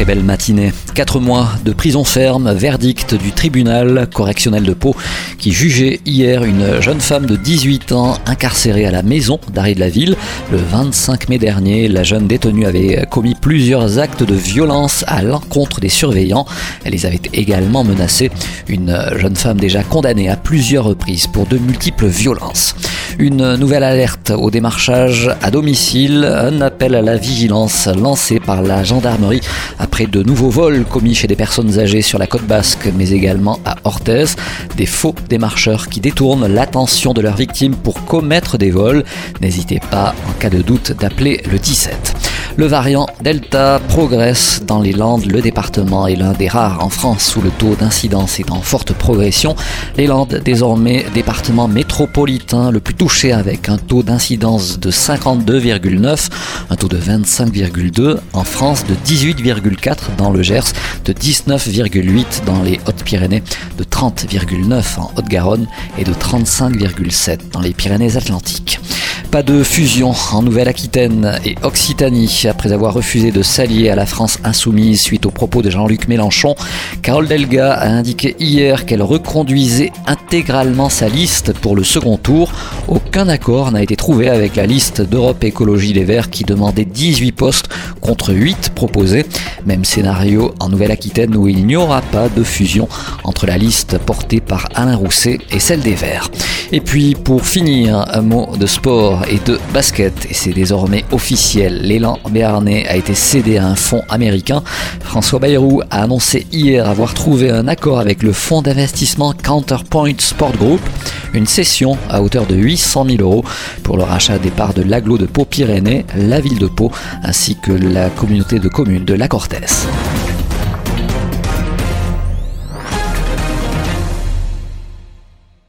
Très belle matinée. Quatre mois de prison ferme, verdict du tribunal correctionnel de Pau qui jugeait hier une jeune femme de 18 ans incarcérée à la maison d'arrêt de la ville. Le 25 mai dernier, la jeune détenue avait commis plusieurs actes de violence à l'encontre des surveillants. Elle les avait également menacés. Une jeune femme déjà condamnée à plusieurs reprises pour de multiples violences. Une nouvelle alerte au démarchage à domicile, un appel à la vigilance lancé par la gendarmerie après de nouveaux vols commis chez des personnes âgées sur la côte basque, mais également à Orthez. Des faux démarcheurs qui détournent l'attention de leurs victimes pour commettre des vols. N'hésitez pas, en cas de doute, d'appeler le 17. Le variant Delta progresse dans les Landes. Le département est l'un des rares en France où le taux d'incidence est en forte progression. Les Landes, désormais département métropolitain le plus touché avec un taux d'incidence de 52,9, un taux de 25,2 en France, de 18,4 dans le Gers, de 19,8 dans les Hautes-Pyrénées, de 30,9 en Haute-Garonne et de 35,7 dans les Pyrénées-Atlantiques. Pas de fusion en Nouvelle-Aquitaine et Occitanie après avoir refusé de s'allier à la France insoumise suite aux propos de Jean-Luc Mélenchon. Carole Delga a indiqué hier qu'elle reconduisait intégralement sa liste pour le second tour. Aucun accord n'a été trouvé avec la liste d'Europe Écologie Les Verts qui demandait 18 postes contre 8 proposés. Même scénario en Nouvelle-Aquitaine où il n'y aura pas de fusion entre la liste portée par Alain Rousset et celle des Verts. Et puis pour finir, un mot de sport et de basket. Et c'est désormais officiel. L'élan béarnais a été cédé à un fonds américain. François Bayrou a annoncé hier avoir trouvé un accord avec le fonds d'investissement Counterpoint Sport Group. Une cession à hauteur de 800 000 euros pour le rachat des parts de l'aglo de Pau-Pyrénées, la ville de Pau ainsi que la communauté de communes de La Cortès.